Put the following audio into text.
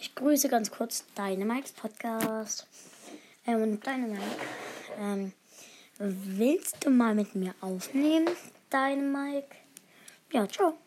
Ich grüße ganz kurz deine Mikes Podcast. Ähm, und deine Mike. Ähm, willst du mal mit mir aufnehmen, deine Mike? Ja, ciao.